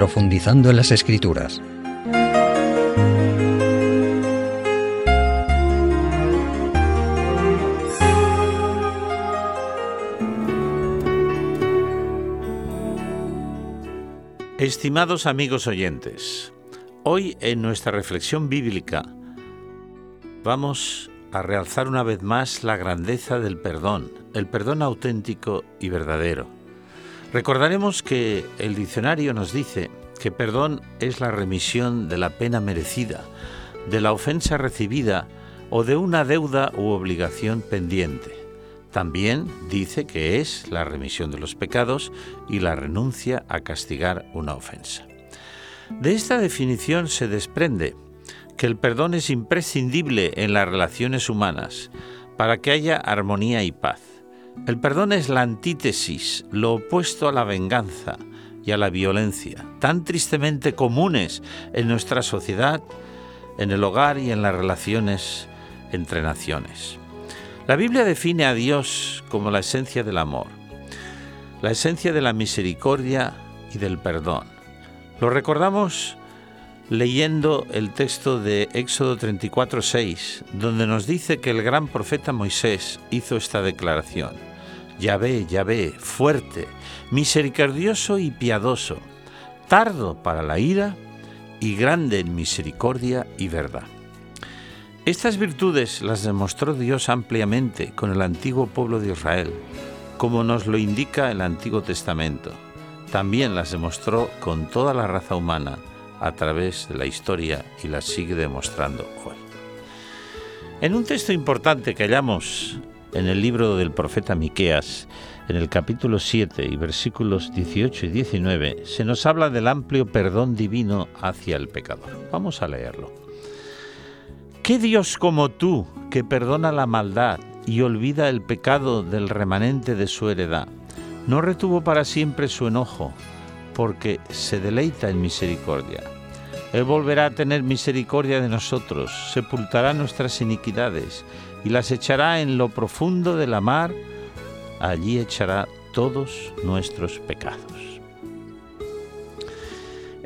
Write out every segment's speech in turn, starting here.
profundizando en las escrituras. Estimados amigos oyentes, hoy en nuestra reflexión bíblica vamos a realzar una vez más la grandeza del perdón, el perdón auténtico y verdadero. Recordaremos que el diccionario nos dice que perdón es la remisión de la pena merecida, de la ofensa recibida o de una deuda u obligación pendiente. También dice que es la remisión de los pecados y la renuncia a castigar una ofensa. De esta definición se desprende que el perdón es imprescindible en las relaciones humanas para que haya armonía y paz. El perdón es la antítesis, lo opuesto a la venganza y a la violencia, tan tristemente comunes en nuestra sociedad, en el hogar y en las relaciones entre naciones. La Biblia define a Dios como la esencia del amor, la esencia de la misericordia y del perdón. Lo recordamos leyendo el texto de Éxodo 34:6, donde nos dice que el gran profeta Moisés hizo esta declaración: Yahvé, Yahvé, fuerte, misericordioso y piadoso, tardo para la ira y grande en misericordia y verdad. Estas virtudes las demostró Dios ampliamente con el antiguo pueblo de Israel, como nos lo indica el Antiguo Testamento. También las demostró con toda la raza humana a través de la historia y la sigue demostrando hoy. En un texto importante que hallamos en el libro del profeta Miqueas, en el capítulo 7 y versículos 18 y 19, se nos habla del amplio perdón divino hacia el pecador. Vamos a leerlo. ¿Qué Dios como tú, que perdona la maldad y olvida el pecado del remanente de su heredad, no retuvo para siempre su enojo, porque se deleita en misericordia. Él volverá a tener misericordia de nosotros, sepultará nuestras iniquidades y las echará en lo profundo de la mar, allí echará todos nuestros pecados.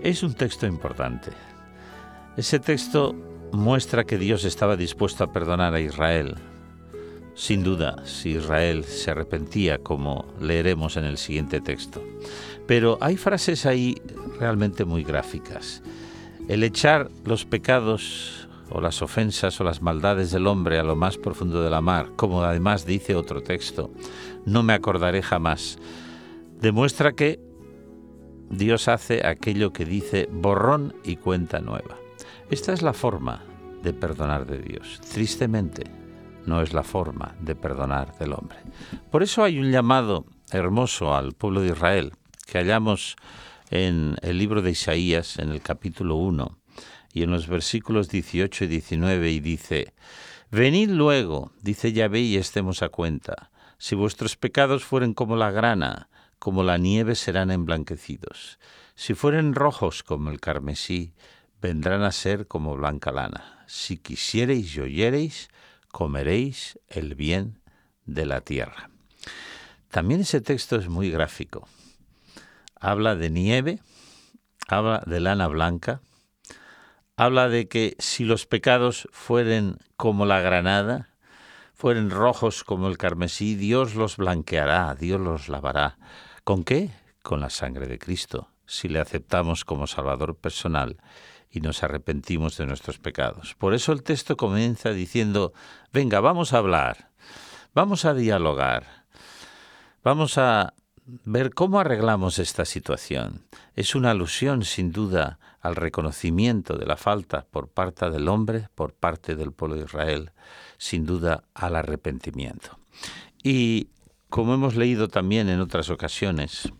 Es un texto importante. Ese texto muestra que Dios estaba dispuesto a perdonar a Israel. Sin duda, si Israel se arrepentía, como leeremos en el siguiente texto. Pero hay frases ahí realmente muy gráficas. El echar los pecados o las ofensas o las maldades del hombre a lo más profundo de la mar, como además dice otro texto, no me acordaré jamás, demuestra que Dios hace aquello que dice borrón y cuenta nueva. Esta es la forma de perdonar de Dios. Tristemente, no es la forma de perdonar del hombre. Por eso hay un llamado hermoso al pueblo de Israel que hallamos en el libro de Isaías, en el capítulo 1, y en los versículos 18 y 19, y dice, Venid luego, dice Yahvé, y estemos a cuenta. Si vuestros pecados fueren como la grana, como la nieve serán emblanquecidos. Si fueren rojos como el carmesí, vendrán a ser como blanca lana. Si quisiereis y oyereis, comeréis el bien de la tierra. También ese texto es muy gráfico habla de nieve, habla de lana blanca, habla de que si los pecados fueren como la granada, fueren rojos como el carmesí, Dios los blanqueará, Dios los lavará. ¿Con qué? Con la sangre de Cristo, si le aceptamos como Salvador personal y nos arrepentimos de nuestros pecados. Por eso el texto comienza diciendo, venga, vamos a hablar, vamos a dialogar, vamos a ver cómo arreglamos esta situación. Es una alusión, sin duda, al reconocimiento de la falta por parte del hombre, por parte del pueblo de Israel, sin duda al arrepentimiento. Y como hemos leído también en otras ocasiones,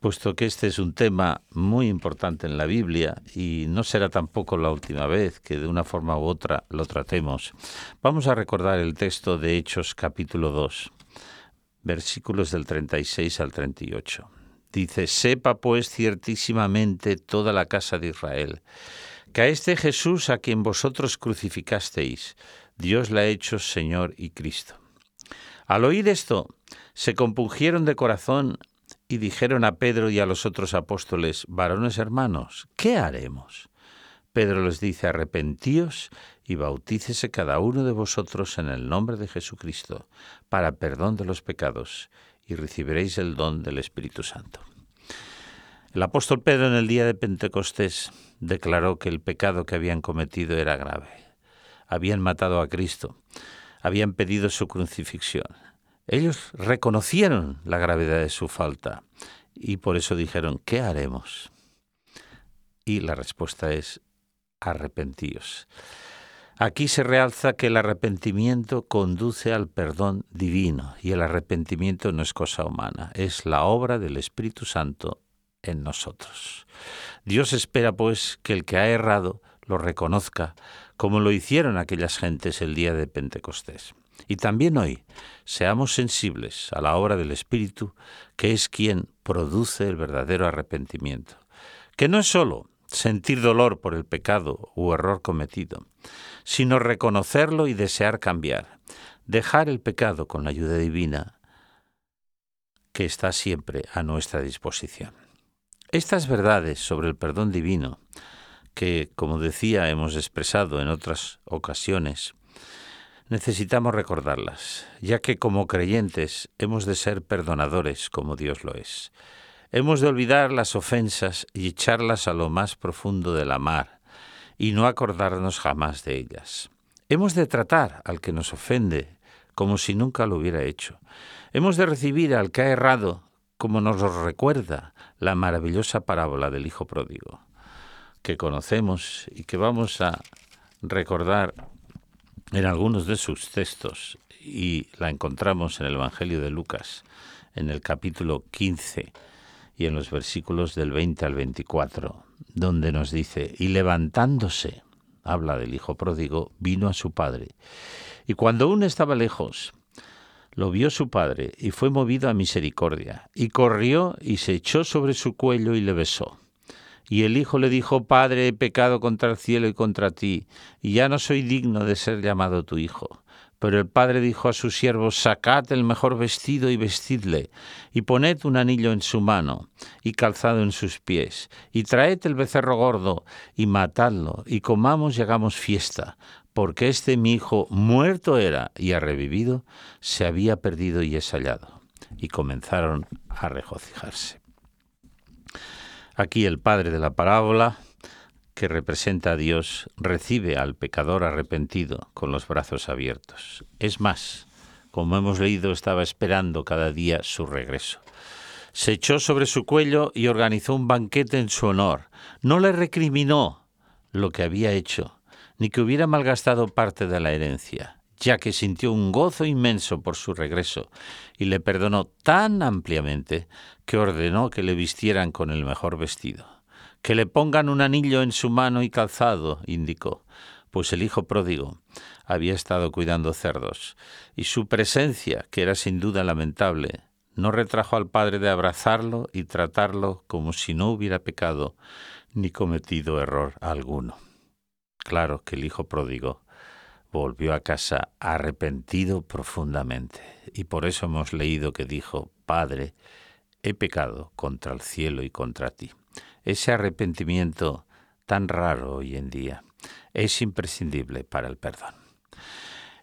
puesto que este es un tema muy importante en la Biblia y no será tampoco la última vez que de una forma u otra lo tratemos, vamos a recordar el texto de Hechos capítulo 2 versículos del 36 al 38. Dice, sepa pues ciertísimamente toda la casa de Israel, que a este Jesús a quien vosotros crucificasteis, Dios le ha hecho Señor y Cristo. Al oír esto, se compungieron de corazón y dijeron a Pedro y a los otros apóstoles, varones hermanos, ¿qué haremos? Pedro les dice, arrepentíos y bautícese cada uno de vosotros en el nombre de Jesucristo para perdón de los pecados y recibiréis el don del Espíritu Santo. El apóstol Pedro en el día de Pentecostés declaró que el pecado que habían cometido era grave. Habían matado a Cristo, habían pedido su crucifixión ellos reconocieron la gravedad de su falta y por eso dijeron, ¿qué haremos? Y la respuesta es, arrepentíos. Aquí se realza que el arrepentimiento conduce al perdón divino y el arrepentimiento no es cosa humana, es la obra del Espíritu Santo en nosotros. Dios espera pues que el que ha errado lo reconozca, como lo hicieron aquellas gentes el día de Pentecostés. Y también hoy seamos sensibles a la obra del Espíritu, que es quien produce el verdadero arrepentimiento, que no es sólo sentir dolor por el pecado u error cometido, sino reconocerlo y desear cambiar, dejar el pecado con la ayuda divina que está siempre a nuestra disposición. Estas verdades sobre el perdón divino, que, como decía, hemos expresado en otras ocasiones, necesitamos recordarlas, ya que como creyentes hemos de ser perdonadores como Dios lo es. Hemos de olvidar las ofensas y echarlas a lo más profundo de la mar, y no acordarnos jamás de ellas. Hemos de tratar al que nos ofende como si nunca lo hubiera hecho. Hemos de recibir al que ha errado como nos lo recuerda la maravillosa parábola del Hijo Pródigo, que conocemos y que vamos a recordar en algunos de sus textos y la encontramos en el Evangelio de Lucas, en el capítulo 15 y en los versículos del 20 al 24, donde nos dice, y levantándose, habla del Hijo pródigo, vino a su padre. Y cuando aún estaba lejos, lo vio su padre y fue movido a misericordia, y corrió y se echó sobre su cuello y le besó. Y el hijo le dijo, Padre, he pecado contra el cielo y contra ti, y ya no soy digno de ser llamado tu hijo. Pero el padre dijo a sus siervos, Sacad el mejor vestido y vestidle, y poned un anillo en su mano, y calzado en sus pies, y traed el becerro gordo, y matadlo, y comamos y hagamos fiesta, porque este mi hijo muerto era y ha revivido, se había perdido y es hallado. Y comenzaron a regocijarse. Aquí el padre de la parábola, que representa a Dios, recibe al pecador arrepentido con los brazos abiertos. Es más, como hemos leído, estaba esperando cada día su regreso. Se echó sobre su cuello y organizó un banquete en su honor. No le recriminó lo que había hecho, ni que hubiera malgastado parte de la herencia ya que sintió un gozo inmenso por su regreso y le perdonó tan ampliamente que ordenó que le vistieran con el mejor vestido. Que le pongan un anillo en su mano y calzado, indicó, pues el hijo pródigo había estado cuidando cerdos, y su presencia, que era sin duda lamentable, no retrajo al padre de abrazarlo y tratarlo como si no hubiera pecado ni cometido error alguno. Claro que el hijo pródigo volvió a casa arrepentido profundamente. Y por eso hemos leído que dijo, Padre, he pecado contra el cielo y contra ti. Ese arrepentimiento tan raro hoy en día es imprescindible para el perdón.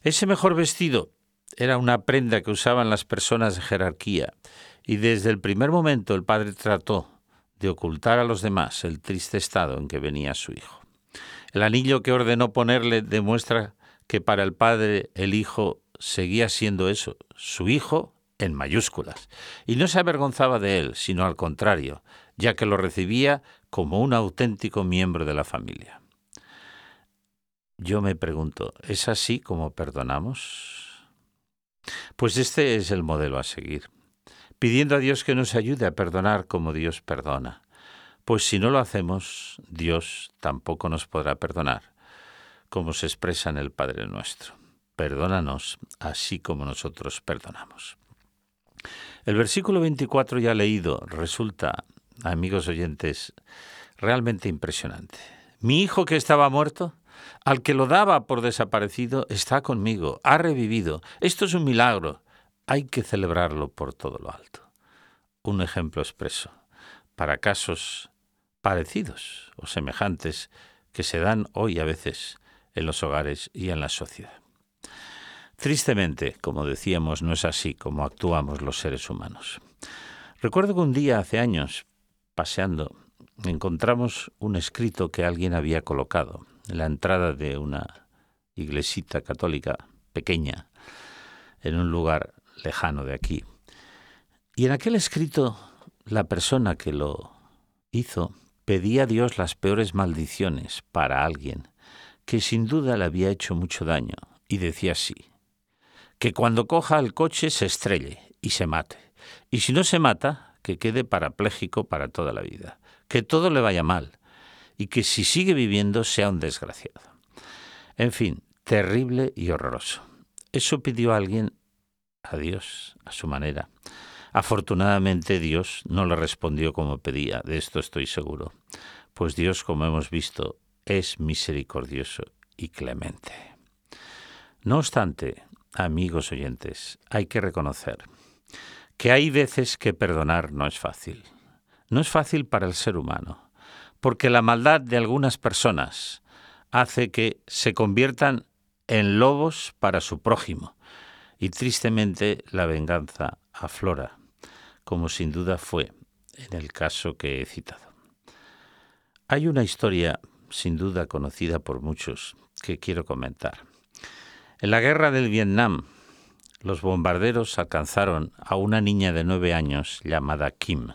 Ese mejor vestido era una prenda que usaban las personas de jerarquía y desde el primer momento el padre trató de ocultar a los demás el triste estado en que venía su hijo. El anillo que ordenó ponerle demuestra que para el padre el hijo seguía siendo eso, su hijo en mayúsculas, y no se avergonzaba de él, sino al contrario, ya que lo recibía como un auténtico miembro de la familia. Yo me pregunto, ¿es así como perdonamos? Pues este es el modelo a seguir, pidiendo a Dios que nos ayude a perdonar como Dios perdona, pues si no lo hacemos, Dios tampoco nos podrá perdonar como se expresa en el Padre nuestro. Perdónanos así como nosotros perdonamos. El versículo 24 ya leído resulta, amigos oyentes, realmente impresionante. Mi hijo que estaba muerto, al que lo daba por desaparecido, está conmigo, ha revivido. Esto es un milagro. Hay que celebrarlo por todo lo alto. un ejemplo expreso para casos parecidos o semejantes que se dan hoy a veces en los hogares y en la sociedad. Tristemente, como decíamos, no es así como actuamos los seres humanos. Recuerdo que un día hace años, paseando, encontramos un escrito que alguien había colocado en la entrada de una iglesita católica pequeña en un lugar lejano de aquí. Y en aquel escrito la persona que lo hizo pedía a Dios las peores maldiciones para alguien que sin duda le había hecho mucho daño y decía así, que cuando coja el coche se estrelle y se mate, y si no se mata, que quede parapléjico para toda la vida, que todo le vaya mal, y que si sigue viviendo sea un desgraciado. En fin, terrible y horroroso. Eso pidió alguien a Dios, a su manera. Afortunadamente Dios no le respondió como pedía, de esto estoy seguro, pues Dios, como hemos visto, es misericordioso y clemente. No obstante, amigos oyentes, hay que reconocer que hay veces que perdonar no es fácil. No es fácil para el ser humano, porque la maldad de algunas personas hace que se conviertan en lobos para su prójimo, y tristemente la venganza aflora, como sin duda fue en el caso que he citado. Hay una historia sin duda conocida por muchos que quiero comentar. En la guerra del Vietnam, los bombarderos alcanzaron a una niña de nueve años llamada Kim,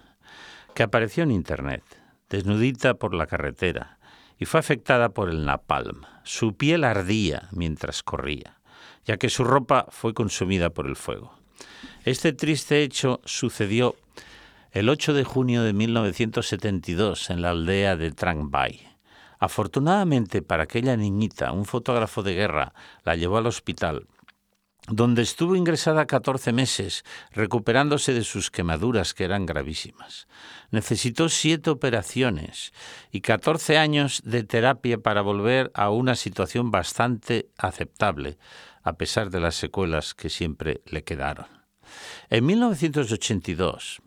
que apareció en Internet, desnudita por la carretera, y fue afectada por el napalm. Su piel ardía mientras corría, ya que su ropa fue consumida por el fuego. Este triste hecho sucedió el 8 de junio de 1972 en la aldea de Trang Bai. Afortunadamente para aquella niñita, un fotógrafo de guerra la llevó al hospital donde estuvo ingresada 14 meses, recuperándose de sus quemaduras que eran gravísimas. Necesitó siete operaciones y 14 años de terapia para volver a una situación bastante aceptable, a pesar de las secuelas que siempre le quedaron. En 1982,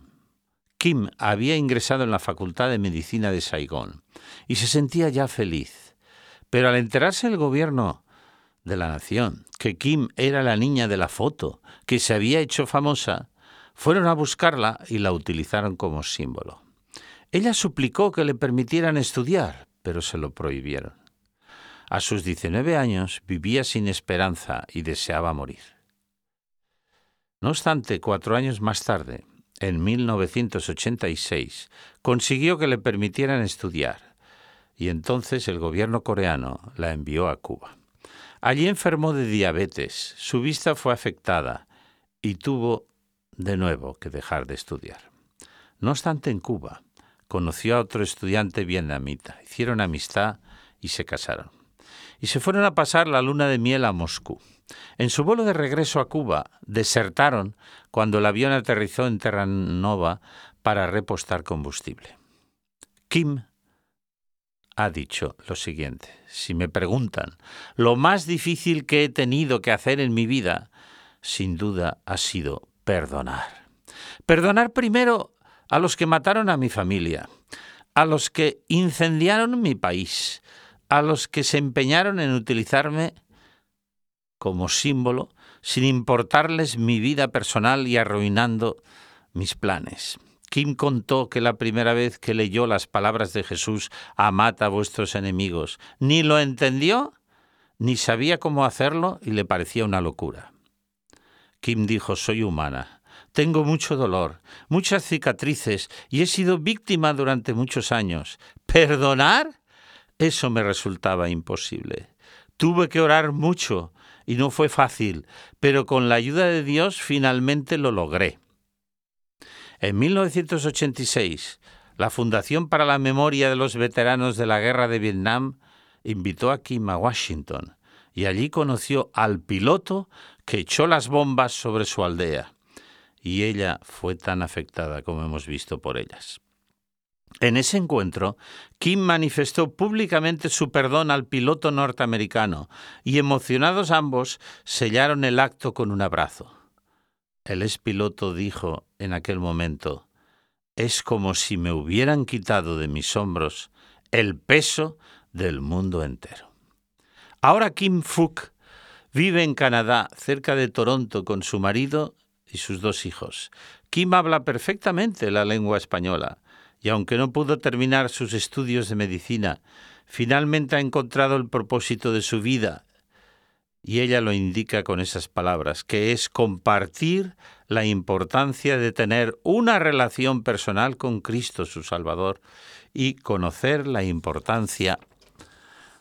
Kim había ingresado en la Facultad de Medicina de Saigón y se sentía ya feliz. Pero al enterarse el gobierno de la nación, que Kim era la niña de la foto, que se había hecho famosa, fueron a buscarla y la utilizaron como símbolo. Ella suplicó que le permitieran estudiar, pero se lo prohibieron. A sus 19 años vivía sin esperanza y deseaba morir. No obstante, cuatro años más tarde, en 1986, consiguió que le permitieran estudiar, y entonces el gobierno coreano la envió a Cuba. Allí enfermó de diabetes, su vista fue afectada y tuvo de nuevo que dejar de estudiar. No obstante, en Cuba conoció a otro estudiante vietnamita, hicieron amistad y se casaron. Y se fueron a pasar la luna de miel a Moscú. En su vuelo de regreso a Cuba, desertaron cuando el avión aterrizó en Terranova para repostar combustible. Kim ha dicho lo siguiente. Si me preguntan, lo más difícil que he tenido que hacer en mi vida, sin duda ha sido perdonar. Perdonar primero a los que mataron a mi familia, a los que incendiaron mi país, a los que se empeñaron en utilizarme como símbolo sin importarles mi vida personal y arruinando mis planes. Kim contó que la primera vez que leyó las palabras de Jesús, amad a vuestros enemigos, ni lo entendió, ni sabía cómo hacerlo y le parecía una locura. Kim dijo, soy humana, tengo mucho dolor, muchas cicatrices y he sido víctima durante muchos años. ¿Perdonar? Eso me resultaba imposible. Tuve que orar mucho y no fue fácil, pero con la ayuda de Dios finalmente lo logré. En 1986, la Fundación para la Memoria de los Veteranos de la Guerra de Vietnam invitó a Kim a Washington y allí conoció al piloto que echó las bombas sobre su aldea. Y ella fue tan afectada como hemos visto por ellas. En ese encuentro, Kim manifestó públicamente su perdón al piloto norteamericano y emocionados ambos sellaron el acto con un abrazo. El expiloto dijo en aquel momento, es como si me hubieran quitado de mis hombros el peso del mundo entero. Ahora Kim Fook vive en Canadá, cerca de Toronto, con su marido y sus dos hijos. Kim habla perfectamente la lengua española y aunque no pudo terminar sus estudios de medicina, finalmente ha encontrado el propósito de su vida y ella lo indica con esas palabras, que es compartir la importancia de tener una relación personal con Cristo su Salvador y conocer la importancia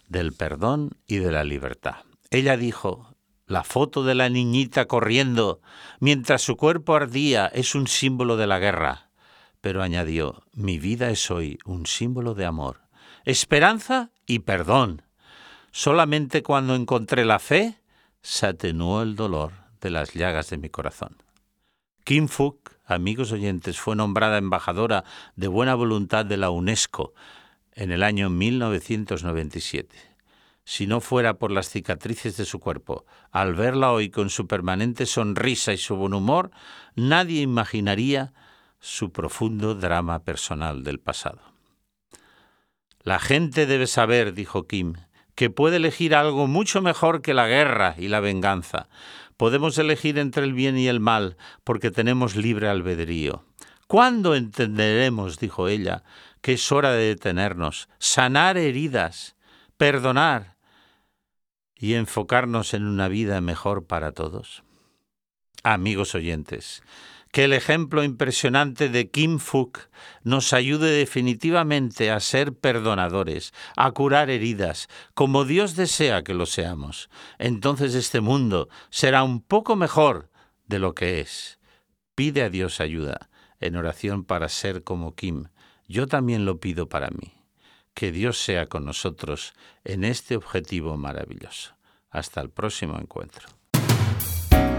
del perdón y de la libertad. Ella dijo, la foto de la niñita corriendo mientras su cuerpo ardía es un símbolo de la guerra, pero añadió, mi vida es hoy un símbolo de amor, esperanza y perdón. Solamente cuando encontré la fe se atenuó el dolor de las llagas de mi corazón. Kim Fook, amigos oyentes, fue nombrada embajadora de buena voluntad de la UNESCO en el año 1997. Si no fuera por las cicatrices de su cuerpo, al verla hoy con su permanente sonrisa y su buen humor, nadie imaginaría su profundo drama personal del pasado. La gente debe saber, dijo Kim, que puede elegir algo mucho mejor que la guerra y la venganza. Podemos elegir entre el bien y el mal porque tenemos libre albedrío. ¿Cuándo entenderemos, dijo ella, que es hora de detenernos, sanar heridas, perdonar y enfocarnos en una vida mejor para todos? Amigos oyentes, que el ejemplo impresionante de Kim Fook nos ayude definitivamente a ser perdonadores, a curar heridas, como Dios desea que lo seamos. Entonces este mundo será un poco mejor de lo que es. Pide a Dios ayuda en oración para ser como Kim. Yo también lo pido para mí. Que Dios sea con nosotros en este objetivo maravilloso. Hasta el próximo encuentro.